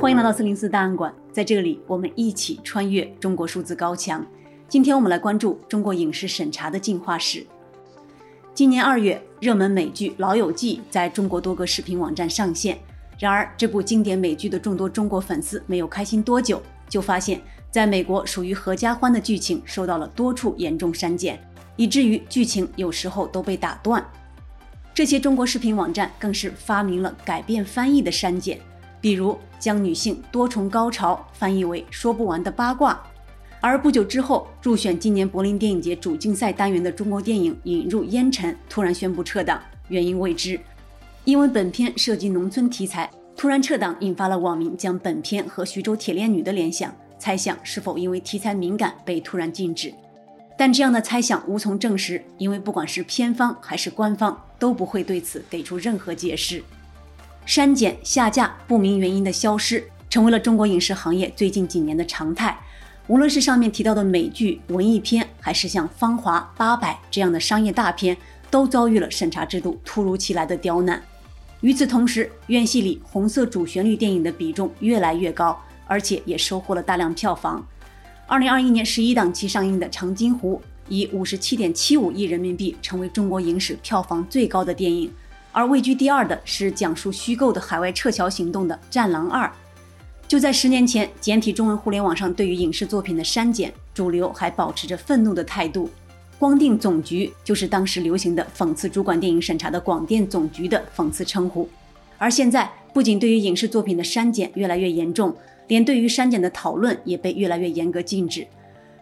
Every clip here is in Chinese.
欢迎来到四零四档案馆，在这里我们一起穿越中国数字高墙。今天我们来关注中国影视审查的进化史。今年二月，热门美剧《老友记》在中国多个视频网站上线。然而，这部经典美剧的众多中国粉丝没有开心多久，就发现在美国属于合家欢的剧情受到了多处严重删减，以至于剧情有时候都被打断。这些中国视频网站更是发明了改变翻译的删减。比如将女性多重高潮翻译为说不完的八卦，而不久之后入选今年柏林电影节主竞赛单元的中国电影《引入烟尘》突然宣布撤档，原因未知。因为本片涉及农村题材，突然撤档引发了网民将本片和徐州铁链女的联想，猜想是否因为题材敏感被突然禁止。但这样的猜想无从证实，因为不管是片方还是官方都不会对此给出任何解释。删减、下架、不明原因的消失，成为了中国影视行业最近几年的常态。无论是上面提到的美剧、文艺片，还是像《芳华》《八佰》这样的商业大片，都遭遇了审查制度突如其来的刁难。与此同时，院线里红色主旋律电影的比重越来越高，而且也收获了大量票房。二零二一年十一档期上映的《长津湖》，以五十七点七五亿人民币，成为中国影史票房最高的电影。而位居第二的是讲述虚构的海外撤侨行动的《战狼二》。就在十年前，简体中文互联网上对于影视作品的删减，主流还保持着愤怒的态度。光电总局就是当时流行的讽刺主管电影审查的广电总局的讽刺称呼。而现在，不仅对于影视作品的删减越来越严重，连对于删减的讨论也被越来越严格禁止。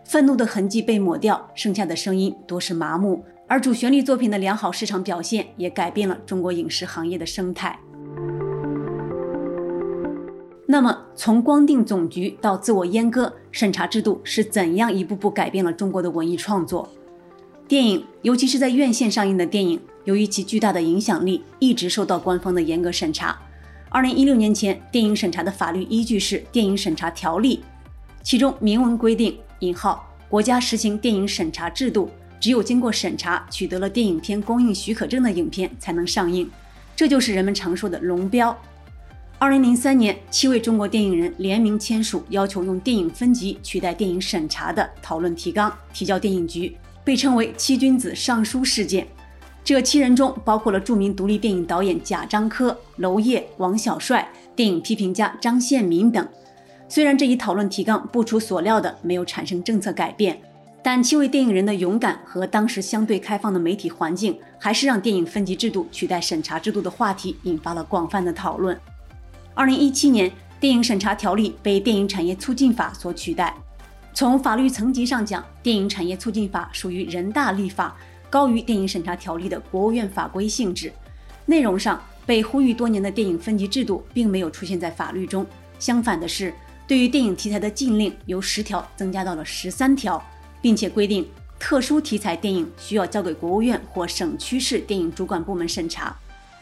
愤怒的痕迹被抹掉，剩下的声音多是麻木。而主旋律作品的良好市场表现，也改变了中国影视行业的生态。那么，从光腚总局到自我阉割，审查制度是怎样一步步改变了中国的文艺创作？电影，尤其是在院线上映的电影，由于其巨大的影响力，一直受到官方的严格审查。二零一六年前，电影审查的法律依据是《电影审查条例》，其中明文规定（引号）国家实行电影审查制度。只有经过审查，取得了电影片公映许可证的影片才能上映，这就是人们常说的“龙标”。二零零三年，七位中国电影人联名签署要求用电影分级取代电影审查的讨论提纲，提交电影局，被称为“七君子上书事件”。这七人中包括了著名独立电影导演贾樟柯、娄烨、王小帅，电影批评家张宪民等。虽然这一讨论提纲不出所料的没有产生政策改变。但七位电影人的勇敢和当时相对开放的媒体环境，还是让电影分级制度取代审查制度的话题引发了广泛的讨论。二零一七年，电影审查条例被电影产业促进法所取代。从法律层级上讲，电影产业促进法属于人大立法，高于电影审查条例的国务院法规性质。内容上，被呼吁多年的电影分级制度并没有出现在法律中。相反的是，对于电影题材的禁令由十条增加到了十三条。并且规定，特殊题材电影需要交给国务院或省区市电影主管部门审查，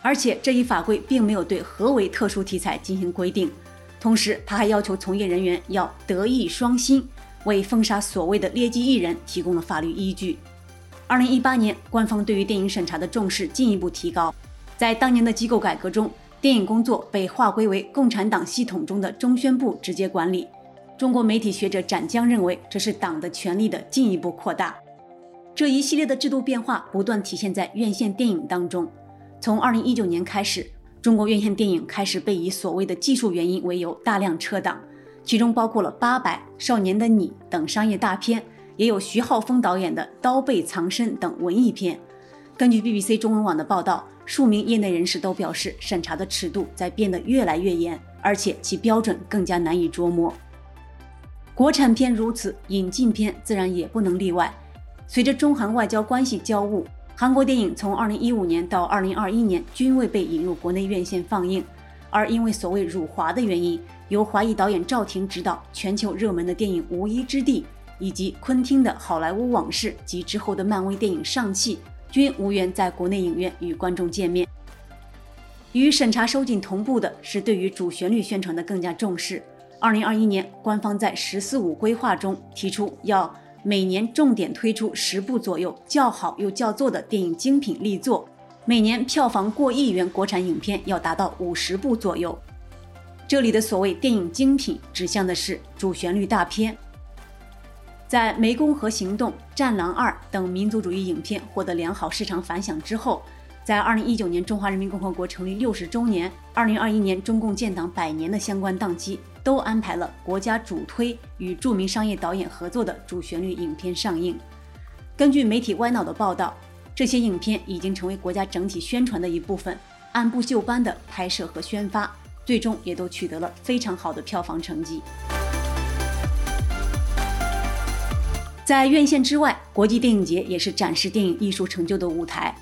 而且这一法规并没有对何为特殊题材进行规定。同时，他还要求从业人员要德艺双馨，为封杀所谓的劣迹艺人提供了法律依据。二零一八年，官方对于电影审查的重视进一步提高，在当年的机构改革中，电影工作被划归为共产党系统中的中宣部直接管理。中国媒体学者展江认为，这是党的权力的进一步扩大。这一系列的制度变化不断体现在院线电影当中。从二零一九年开始，中国院线电影开始被以所谓的技术原因为由大量撤档，其中包括了《八佰》《少年的你》等商业大片，也有徐浩峰导演的《刀背藏身》等文艺片。根据 BBC 中文网的报道，数名业内人士都表示，审查的尺度在变得越来越严，而且其标准更加难以捉摸。国产片如此，引进片自然也不能例外。随着中韩外交关系交恶，韩国电影从2015年到2021年均未被引入国内院线放映。而因为所谓辱华的原因，由华裔导演赵婷执导、全球热门的电影《无依之地》，以及昆汀的《好莱坞往事》及之后的漫威电影《上汽》，均无缘在国内影院与观众见面。与审查收紧同步的是，对于主旋律宣传的更加重视。二零二一年，官方在“十四五”规划中提出，要每年重点推出十部左右较好又叫座的电影精品力作，每年票房过亿元国产影片要达到五十部左右。这里的所谓电影精品，指向的是主旋律大片。在《湄公河行动》《战狼二》等民族主义影片获得良好市场反响之后，在二零一九年中华人民共和国成立六十周年、二零二一年中共建党百年的相关档期，都安排了国家主推与著名商业导演合作的主旋律影片上映。根据媒体歪脑的报道，这些影片已经成为国家整体宣传的一部分，按部就班的拍摄和宣发，最终也都取得了非常好的票房成绩。在院线之外，国际电影节也是展示电影艺术成就的舞台。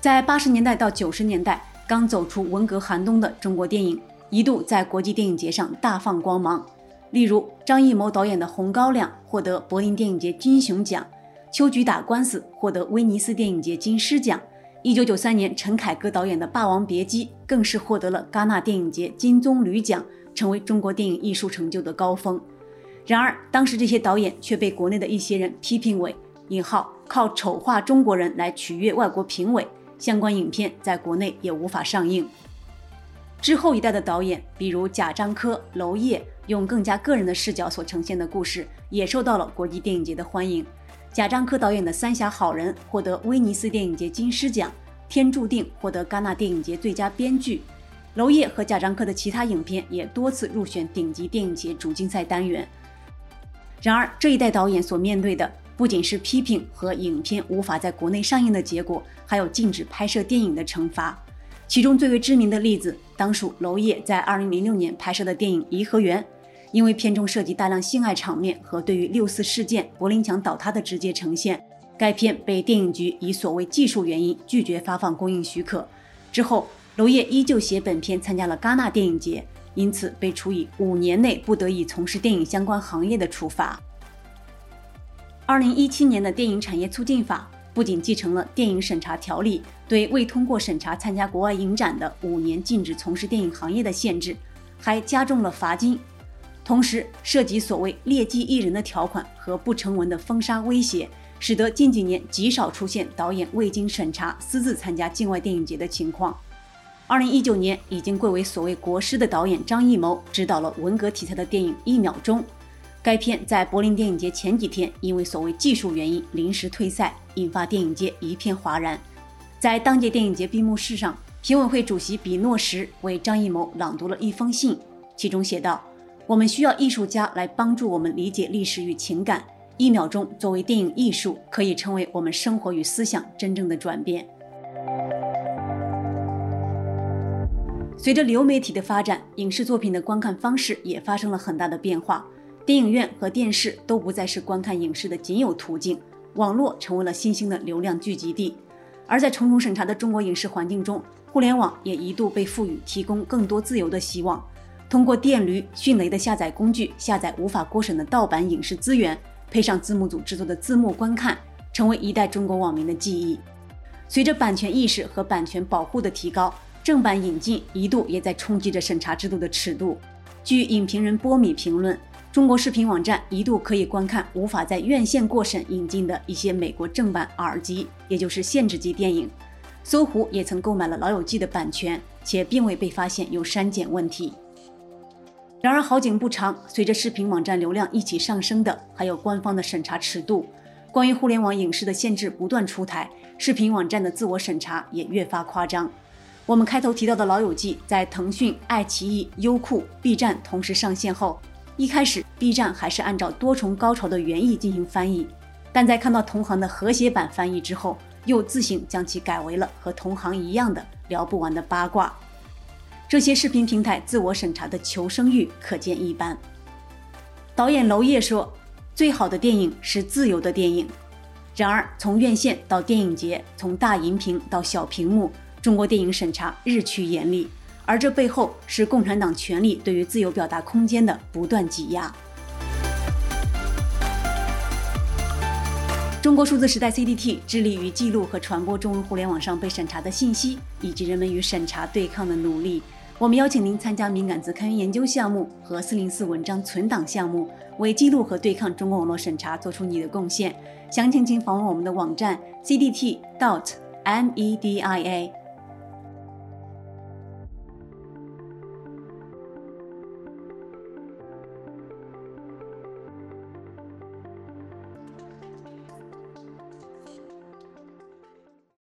在八十年代到九十年代，刚走出文革寒冬的中国电影，一度在国际电影节上大放光芒。例如，张艺谋导演的《红高粱》获得柏林电影节金熊奖，《秋菊打官司》获得威尼斯电影节金狮奖。一九九三年，陈凯歌导演的《霸王别姬》更是获得了戛纳电影节金棕榈奖，成为中国电影艺术成就的高峰。然而，当时这些导演却被国内的一些人批评为“引号靠丑化中国人来取悦外国评委”，相关影片在国内也无法上映。之后一代的导演，比如贾樟柯、娄烨，用更加个人的视角所呈现的故事，也受到了国际电影节的欢迎。贾樟柯导演的《三峡好人》获得威尼斯电影节金狮奖，《天注定》获得戛纳电影节最佳编剧。娄烨和贾樟柯的其他影片也多次入选顶级电影节主竞赛单元。然而，这一代导演所面对的不仅是批评和影片无法在国内上映的结果，还有禁止拍摄电影的惩罚。其中最为知名的例子，当属娄烨在2006年拍摄的电影《颐和园》，因为片中涉及大量性爱场面和对于六四事件柏林墙倒塌的直接呈现，该片被电影局以所谓技术原因拒绝发放公映许可。之后，娄烨依旧携本片参加了戛纳电影节。因此被处以五年内不得以从事电影相关行业的处罚。二零一七年的电影产业促进法不仅继承了电影审查条例对未通过审查参加国外影展的五年禁止从事电影行业的限制，还加重了罚金，同时涉及所谓劣迹艺人的条款和不成文的封杀威胁，使得近几年极少出现导演未经审查私自参加境外电影节的情况。二零一九年，已经贵为所谓国师的导演张艺谋执导了文革题材的电影《一秒钟》。该片在柏林电影节前几天因为所谓技术原因临时退赛，引发电影界一片哗然。在当届电影节闭幕式上，评委会主席比诺什为张艺谋朗读了一封信，其中写道：“我们需要艺术家来帮助我们理解历史与情感。一秒钟作为电影艺术，可以成为我们生活与思想真正的转变。”随着流媒体的发展，影视作品的观看方式也发生了很大的变化。电影院和电视都不再是观看影视的仅有途径，网络成为了新兴的流量聚集地。而在重重审查的中国影视环境中，互联网也一度被赋予提供更多自由的希望。通过电驴、迅雷的下载工具下载无法过审的盗版影视资源，配上字幕组制作的字幕观看，成为一代中国网民的记忆。随着版权意识和版权保护的提高，正版引进一度也在冲击着审查制度的尺度。据影评人波米评论，中国视频网站一度可以观看无法在院线过审引进的一些美国正版 R 级，也就是限制级电影。搜狐也曾购买了《老友记》的版权，且并未被发现有删减问题。然而好景不长，随着视频网站流量一起上升的，还有官方的审查尺度。关于互联网影视的限制不断出台，视频网站的自我审查也越发夸张。我们开头提到的《老友记》在腾讯、爱奇艺、优酷、B 站同时上线后，一开始 B 站还是按照多重高潮的原意进行翻译，但在看到同行的和谐版翻译之后，又自行将其改为了和同行一样的聊不完的八卦。这些视频平台自我审查的求生欲可见一斑。导演娄烨说：“最好的电影是自由的电影。”然而，从院线到电影节，从大银屏到小屏幕。中国电影审查日趋严厉，而这背后是共产党权力对于自由表达空间的不断挤压。中国数字时代 CDT 致力于记录和传播中文互联网上被审查的信息，以及人们与审查对抗的努力。我们邀请您参加敏感字开源研究项目和四零四文章存档项目，为记录和对抗中国网络审查做出你的贡献。详情请访问我们的网站 cdt dot media。